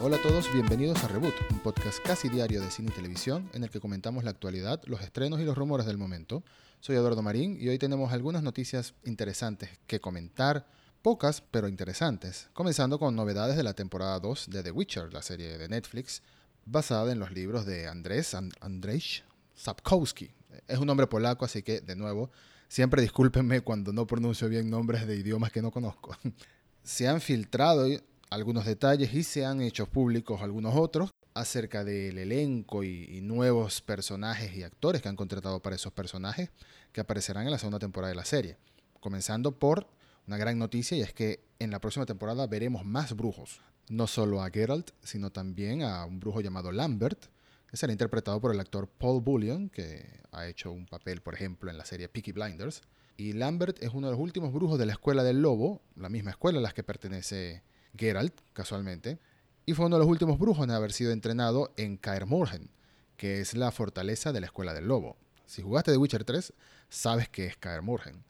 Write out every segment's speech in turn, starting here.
Hola a todos, bienvenidos a Reboot, un podcast casi diario de cine y televisión en el que comentamos la actualidad, los estrenos y los rumores del momento. Soy Eduardo Marín y hoy tenemos algunas noticias interesantes que comentar, pocas pero interesantes, comenzando con novedades de la temporada 2 de The Witcher, la serie de Netflix, basada en los libros de Andrés Andrzej Sapkowski. Es un nombre polaco, así que de nuevo, siempre discúlpenme cuando no pronuncio bien nombres de idiomas que no conozco. Se han filtrado algunos detalles y se han hecho públicos algunos otros acerca del elenco y, nuevos personajes y actores que han contratado para esos personajes que aparecerán en la segunda temporada de la serie. Comenzando por una gran noticia y es que en la próxima temporada veremos más brujos. No solo a Geralt, sino también a un brujo llamado Lambert, que será interpretado por el actor Paul Bullion, que ha hecho un papel, por ejemplo, en la serie Peaky Blinders. Y Lambert es uno de los últimos brujos de la Escuela del Lobo, la misma escuela a la que pertenece Geralt, casualmente, y fue uno de los últimos brujos en haber sido entrenado en Kaer Morhen, que es la fortaleza de la Escuela del Lobo. Si jugaste The Witcher 3, sabes que es Kaer Morhen.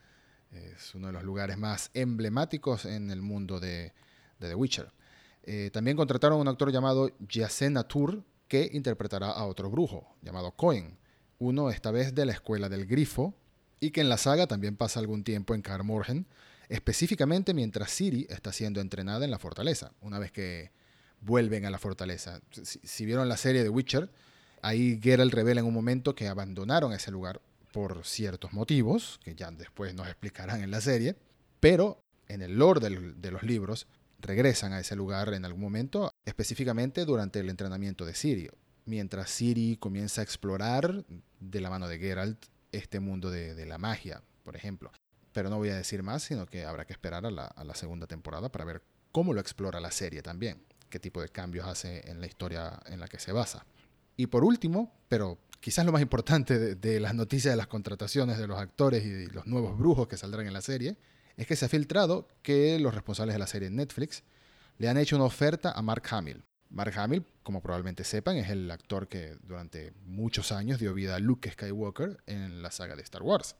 Es uno de los lugares más emblemáticos en el mundo de, The Witcher. Eh, también contrataron a un actor llamado Yasen Atur, que interpretará a otro brujo, llamado Cohen, uno esta vez de la Escuela del Grifo, y que en la saga también pasa algún tiempo en Kaer Morhen, específicamente mientras Ciri está siendo entrenada en la fortaleza, una vez que vuelven a la fortaleza. Si, vieron la serie de Witcher, ahí Geralt revela en un momento que abandonaron ese lugar por ciertos motivos, que ya después nos explicarán en la serie, pero en el lore de los libros regresan a ese lugar en algún momento, específicamente durante el entrenamiento de Ciri, mientras Ciri comienza a explorar de la mano de Geralt este mundo de la magia, por ejemplo pero no voy a decir más, sino que habrá que esperar a la, segunda temporada para ver cómo lo explora la serie también, qué tipo de cambios hace en la historia en la que se basa. Y por último, pero quizás lo más importante de, las noticias de las contrataciones de los actores y los nuevos brujos que saldrán en la serie, es que se ha filtrado que los responsables de la serie Netflix le han hecho una oferta a Mark Hamill. Mark Hamill, como probablemente sepan, es el actor que durante muchos años dio vida a Luke Skywalker en la saga de Star Wars.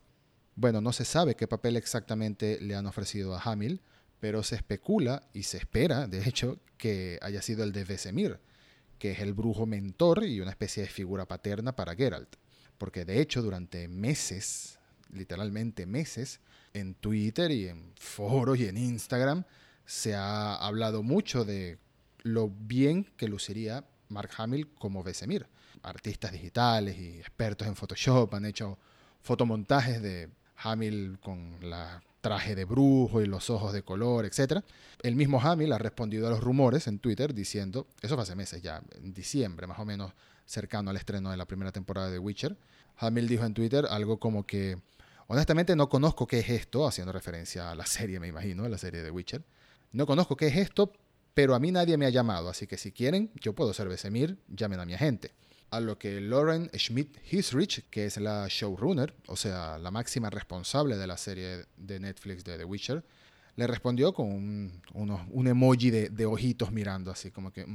Bueno, no se sabe qué papel exactamente le han ofrecido a Hamil, pero se especula y se espera, de hecho, que haya sido el de Vesemir, que es el brujo mentor y una especie de figura paterna para Geralt. Porque de hecho, durante meses, literalmente meses, en Twitter y en foros y en Instagram, se ha hablado mucho de lo bien que luciría Mark Hamill como Vesemir. Artistas digitales y expertos en Photoshop han hecho fotomontajes de Hamill con la traje de brujo y los ojos de color, etc. El mismo Hamill ha respondido a los rumores en Twitter diciendo, eso fue hace meses ya, en diciembre más o menos, cercano al estreno de la primera temporada de Witcher. Hamill dijo en Twitter algo como que, honestamente no conozco qué es esto, haciendo referencia a la serie, me imagino, a la serie de Witcher. No conozco qué es esto, pero a mí nadie me ha llamado, así que si quieren, yo puedo ser Besemir, llamen a mi agente a lo que Lauren Schmidt Hisrich, que es la showrunner, o sea, la máxima responsable de la serie de Netflix de The Witcher, le respondió con un, emoji de, ojitos mirando así, como que...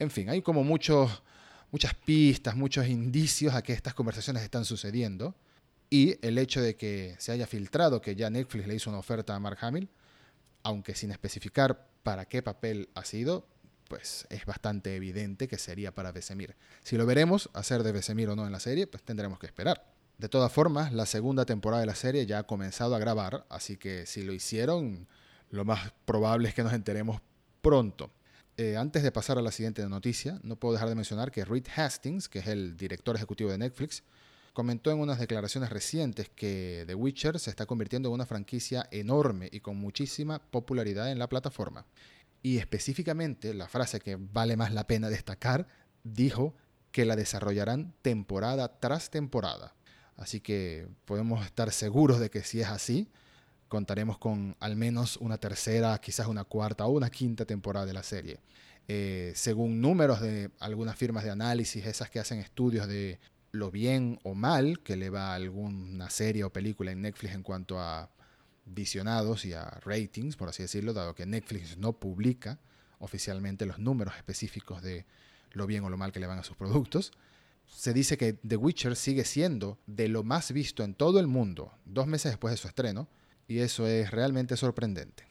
En fin, hay como muchos, muchas pistas, muchos indicios a que estas conversaciones están sucediendo. Y el hecho de que se haya filtrado que ya Netflix le hizo una oferta a Mark Hamill, aunque sin especificar para qué papel ha sido, pues es bastante evidente que sería para Vesemir. Si lo veremos hacer de Vesemir o no en la serie, pues tendremos que esperar. De todas formas, la segunda temporada de la serie ya ha comenzado a grabar, así que si lo hicieron, lo más probable es que nos enteremos pronto. Eh, antes de pasar a la siguiente noticia, no puedo dejar de mencionar que Reed Hastings, que es el director ejecutivo de Netflix, comentó en unas declaraciones recientes que The Witcher se está convirtiendo en una franquicia enorme y con muchísima popularidad en la plataforma. Y específicamente, la frase que vale más la pena destacar, dijo que la desarrollarán temporada tras temporada. Así que podemos estar seguros de que si es así, contaremos con al menos una tercera, quizás una cuarta o una quinta temporada de la serie. Eh, según números de algunas firmas de análisis, esas que hacen estudios de lo bien o mal que le va a alguna serie o película en Netflix en cuanto a visionados y a ratings, por así decirlo, dado que Netflix no publica oficialmente los números específicos de lo bien o lo mal que le van a sus productos. Se dice que The Witcher sigue siendo de lo más visto en todo el mundo dos meses después de su estreno, y eso es realmente sorprendente.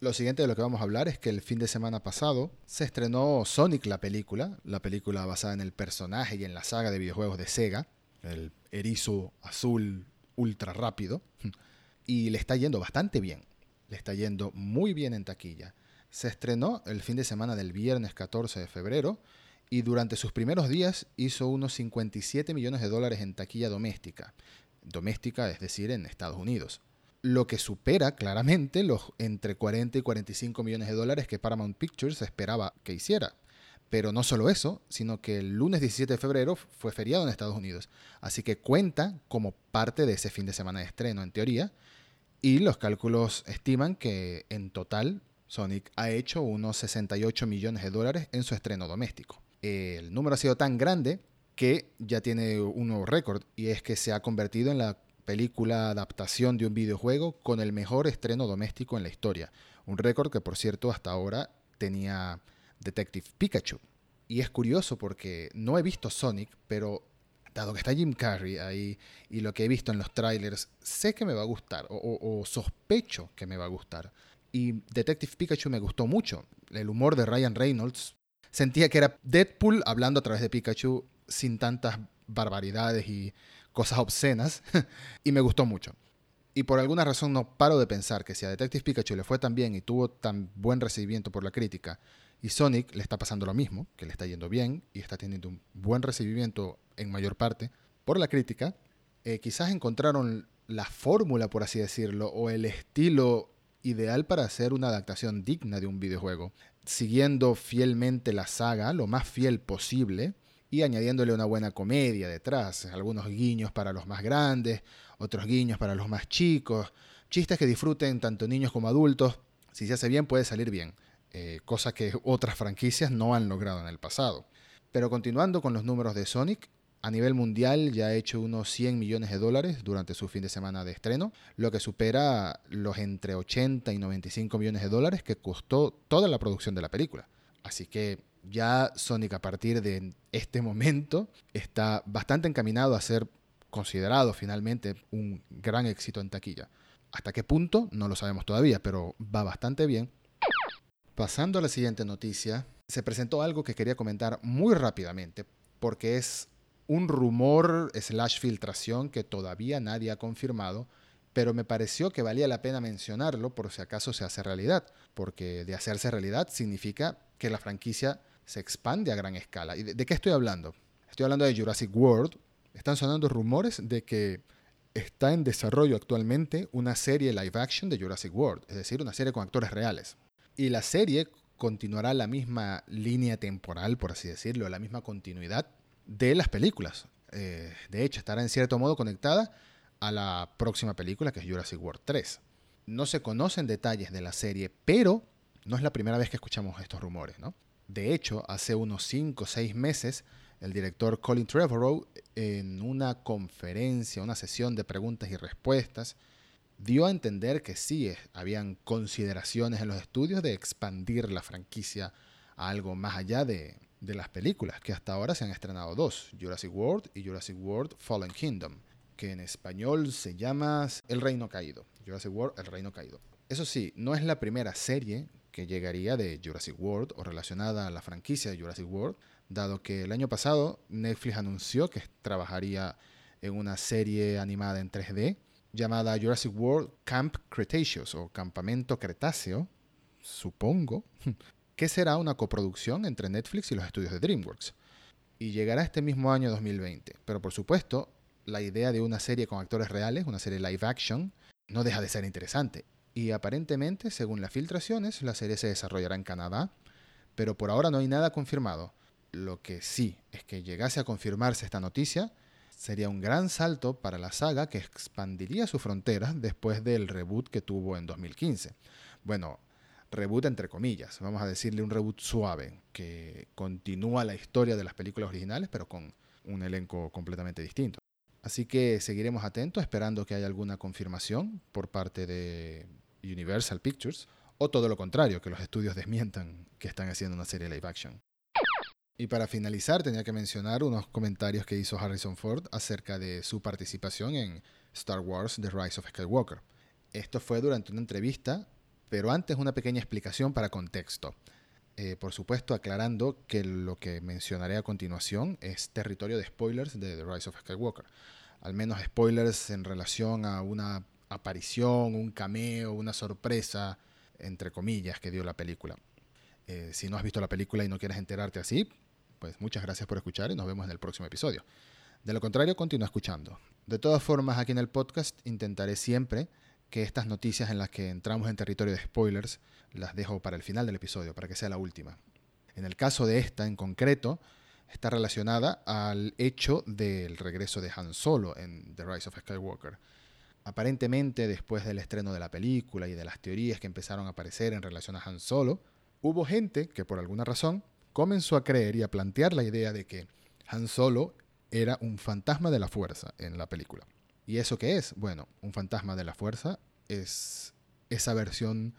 Lo siguiente de lo que vamos a hablar es que el fin de semana pasado se estrenó Sonic la película, la película basada en el personaje y en la saga de videojuegos de Sega, el erizo azul ultra rápido, y le está yendo bastante bien, le está yendo muy bien en taquilla. Se estrenó el fin de semana del viernes 14 de febrero y durante sus primeros días hizo unos 57 millones de dólares en taquilla doméstica, doméstica es decir en Estados Unidos lo que supera claramente los entre 40 y 45 millones de dólares que Paramount Pictures esperaba que hiciera. Pero no solo eso, sino que el lunes 17 de febrero fue feriado en Estados Unidos, así que cuenta como parte de ese fin de semana de estreno en teoría, y los cálculos estiman que en total Sonic ha hecho unos 68 millones de dólares en su estreno doméstico. El número ha sido tan grande que ya tiene un nuevo récord y es que se ha convertido en la película adaptación de un videojuego con el mejor estreno doméstico en la historia. Un récord que, por cierto, hasta ahora tenía Detective Pikachu. Y es curioso porque no he visto Sonic, pero dado que está Jim Carrey ahí y lo que he visto en los trailers, sé que me va a gustar o, sospecho que me va a gustar. Y Detective Pikachu me gustó mucho. El humor de Ryan Reynolds. Sentía que era Deadpool hablando a través de Pikachu sin tantas barbaridades y cosas obscenas, y me gustó mucho. Y por alguna razón no paro de pensar que si a Detective Pikachu le fue tan bien y tuvo tan buen recibimiento por la crítica, y Sonic le está pasando lo mismo, que le está yendo bien y está teniendo un buen recibimiento en mayor parte por la crítica, eh, quizás encontraron la fórmula, por así decirlo, o el estilo ideal para hacer una adaptación digna de un videojuego, siguiendo fielmente la saga, lo más fiel posible, y añadiéndole una buena comedia detrás, algunos guiños para los más grandes, otros guiños para los más chicos, chistes que disfruten tanto niños como adultos. Si se hace bien puede salir bien, eh, cosa que otras franquicias no han logrado en el pasado. Pero continuando con los números de Sonic, a nivel mundial ya ha hecho unos 100 millones de dólares durante su fin de semana de estreno, lo que supera los entre 80 y 95 millones de dólares que costó toda la producción de la película. Así que ya Sonic a partir de este momento está bastante encaminado a ser considerado finalmente un gran éxito en taquilla. ¿Hasta qué punto? No lo sabemos todavía, pero va bastante bien. Pasando a la siguiente noticia, se presentó algo que quería comentar muy rápidamente, porque es un rumor slash filtración que todavía nadie ha confirmado, pero me pareció que valía la pena mencionarlo por si acaso se hace realidad, porque de hacerse realidad significa que la franquicia se expande a gran escala. ¿Y de, qué estoy hablando? Estoy hablando de Jurassic World. Están sonando rumores de que está en desarrollo actualmente una serie live action de Jurassic World, es decir, una serie con actores reales. Y la serie continuará la misma línea temporal, por así decirlo, la misma continuidad de las películas. Eh, de hecho, estará en cierto modo conectada a la próxima película, que es Jurassic World 3. No se conocen detalles de la serie, pero no es la primera vez que escuchamos estos rumores, ¿no? De hecho, hace unos 5 o 6 meses, el director Colin Trevorrow, en una conferencia, una sesión de preguntas y respuestas, dio a entender que sí habían consideraciones en los estudios de expandir la franquicia a algo más allá de, de las películas, que hasta ahora se han estrenado dos, Jurassic World y Jurassic World Fallen Kingdom, que en español se llama El Reino Caído. Jurassic World, El Reino Caído. Eso sí, no es la primera serie que llegaría de Jurassic World o relacionada a la franquicia de Jurassic World, dado que el año pasado Netflix anunció que trabajaría en una serie animada en 3D llamada Jurassic World Camp Cretaceous o Campamento Cretáceo, supongo, que será una coproducción entre Netflix y los estudios de DreamWorks. Y llegará este mismo año 2020. Pero por supuesto, la idea de una serie con actores reales, una serie live action, no deja de ser interesante y aparentemente, según las filtraciones, la serie se desarrollará en Canadá, pero por ahora no hay nada confirmado. Lo que sí es que llegase a confirmarse esta noticia, sería un gran salto para la saga que expandiría su frontera después del reboot que tuvo en 2015. Bueno, reboot entre comillas, vamos a decirle un reboot suave, que continúa la historia de las películas originales, pero con un elenco completamente distinto. Así que seguiremos atentos, esperando que haya alguna confirmación por parte de Universal Pictures, o todo lo contrario, que los estudios desmientan que están haciendo una serie live action. Y para finalizar, tenía que mencionar unos comentarios que hizo Harrison Ford acerca de su participación en Star Wars The Rise of Skywalker. Esto fue durante una entrevista Pero antes una pequeña explicación para contexto. Eh, por supuesto, aclarando que lo que mencionaré a continuación es territorio de spoilers de The Rise of Skywalker. Al menos spoilers en relación a una aparición, un cameo, una sorpresa, entre comillas, que dio la película. Eh, si no has visto la película y no quieres enterarte así, pues muchas gracias por escuchar y nos vemos en el próximo episodio. De lo contrario, continúa escuchando. De todas formas, aquí en el podcast intentaré siempre que estas noticias en las que entramos en territorio de spoilers las dejo para el final del episodio, para que sea la última. En el caso de esta en concreto, está relacionada al hecho del regreso de Han Solo en The Rise of Skywalker. Aparentemente, después del estreno de la película y de las teorías que empezaron a aparecer en relación a Han Solo, hubo gente que por alguna razón comenzó a creer y a plantear la idea de que Han Solo era un fantasma de la fuerza en la película. ¿Y eso qué es? Bueno, un fantasma de la fuerza es esa versión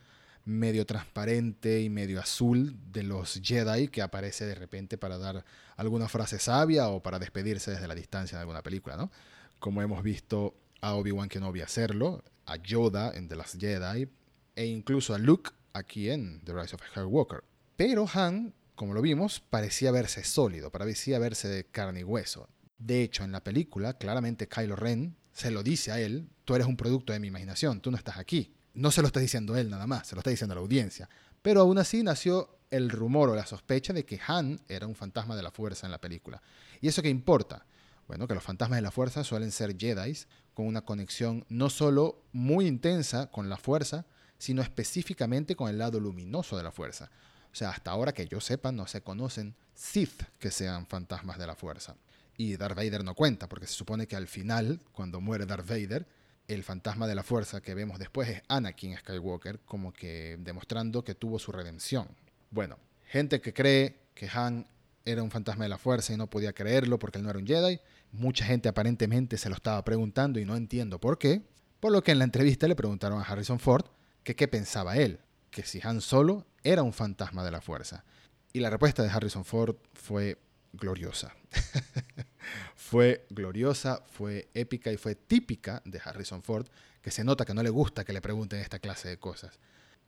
medio transparente y medio azul de los Jedi que aparece de repente para dar alguna frase sabia o para despedirse desde la distancia de alguna película, ¿no? Como hemos visto a Obi-Wan Kenobi hacerlo, a Yoda en The Last Jedi e incluso a Luke aquí en The Rise of Skywalker. Pero Han, como lo vimos, parecía verse sólido, parecía verse de carne y hueso. De hecho, en la película, claramente Kylo Ren se lo dice a él, tú eres un producto de mi imaginación, tú no estás aquí. No se lo está diciendo él nada más, se lo está diciendo a la audiencia. Pero aún así nació el rumor o la sospecha de que Han era un fantasma de la fuerza en la película. ¿Y eso qué importa? Bueno, que los fantasmas de la fuerza suelen ser Jedi con una conexión no solo muy intensa con la fuerza, sino específicamente con el lado luminoso de la fuerza. O sea, hasta ahora que yo sepa, no se conocen Sith que sean fantasmas de la fuerza. Y Darth Vader no cuenta, porque se supone que al final, cuando muere Darth Vader, el fantasma de la fuerza que vemos después es Anakin Skywalker, como que demostrando que tuvo su redención. Bueno, gente que cree que Han era un fantasma de la fuerza y no podía creerlo porque él no era un Jedi. Mucha gente aparentemente se lo estaba preguntando y no entiendo por qué. Por lo que en la entrevista le preguntaron a Harrison Ford que qué pensaba él, que si Han Solo era un fantasma de la fuerza. Y la respuesta de Harrison Ford fue gloriosa. fue gloriosa, fue épica y fue típica de Harrison Ford, que se nota que no le gusta que le pregunten esta clase de cosas.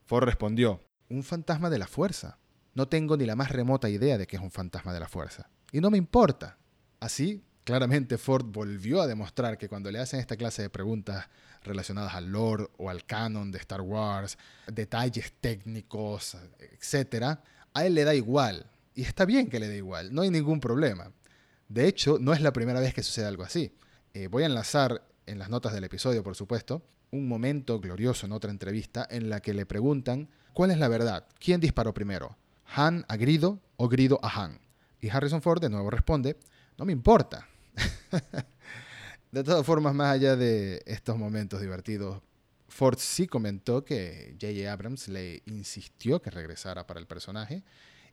Ford respondió, un fantasma de la fuerza. No tengo ni la más remota idea de que es un fantasma de la fuerza. Y no me importa. Así, claramente Ford volvió a demostrar que cuando le hacen esta clase de preguntas relacionadas al lore o al canon de Star Wars, detalles técnicos, etc., a él le da igual. Y está bien que le dé igual, no hay ningún problema. De hecho, no es la primera vez que sucede algo así. Eh, voy a enlazar en las notas del episodio, por supuesto, un momento glorioso en otra entrevista en la que le preguntan cuál es la verdad, quién disparó primero, Han a Grido o Grido a Han. Y Harrison Ford de nuevo responde, no me importa. de todas formas, más allá de estos momentos divertidos, Ford sí comentó que J.J. Abrams le insistió que regresara para el personaje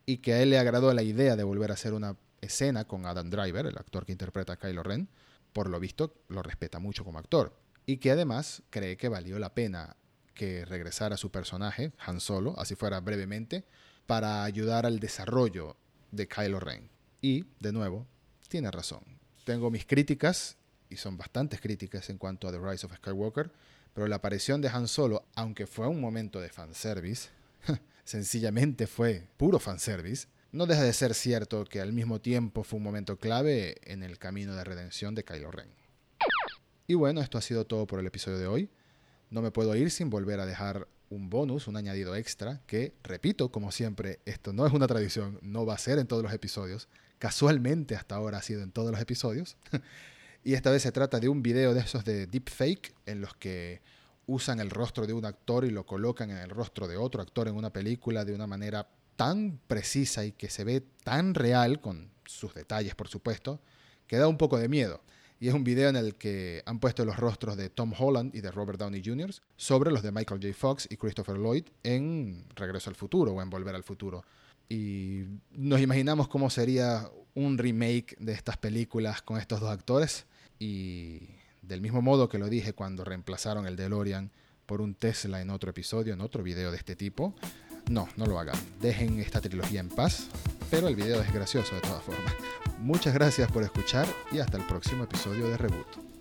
y que a él le agradó la idea de volver a hacer una escena con Adam Driver, el actor que interpreta a Kylo Ren, por lo visto lo respeta mucho como actor, y que además cree que valió la pena que regresara su personaje, Han Solo, así fuera brevemente, para ayudar al desarrollo de Kylo Ren. Y, de nuevo, tiene razón. Tengo mis críticas, y son bastantes críticas en cuanto a The Rise of Skywalker, pero la aparición de Han Solo, aunque fue un momento de fanservice, sencillamente fue puro fanservice, no deja de ser cierto que al mismo tiempo fue un momento clave en el camino de redención de Kylo Ren. Y bueno, esto ha sido todo por el episodio de hoy. No me puedo ir sin volver a dejar un bonus, un añadido extra, que, repito, como siempre, esto no es una tradición, no va a ser en todos los episodios. Casualmente hasta ahora ha sido en todos los episodios. y esta vez se trata de un video de esos de deepfake, en los que usan el rostro de un actor y lo colocan en el rostro de otro actor en una película de una manera tan precisa y que se ve tan real, con sus detalles por supuesto, que da un poco de miedo. Y es un video en el que han puesto los rostros de Tom Holland y de Robert Downey Jr. sobre los de Michael J. Fox y Christopher Lloyd en Regreso al Futuro o en Volver al Futuro. Y nos imaginamos cómo sería un remake de estas películas con estos dos actores. Y del mismo modo que lo dije cuando reemplazaron el DeLorean por un Tesla en otro episodio, en otro video de este tipo, no, no lo hagan. Dejen esta trilogía en paz, pero el video es gracioso de todas formas. Muchas gracias por escuchar y hasta el próximo episodio de Reboot.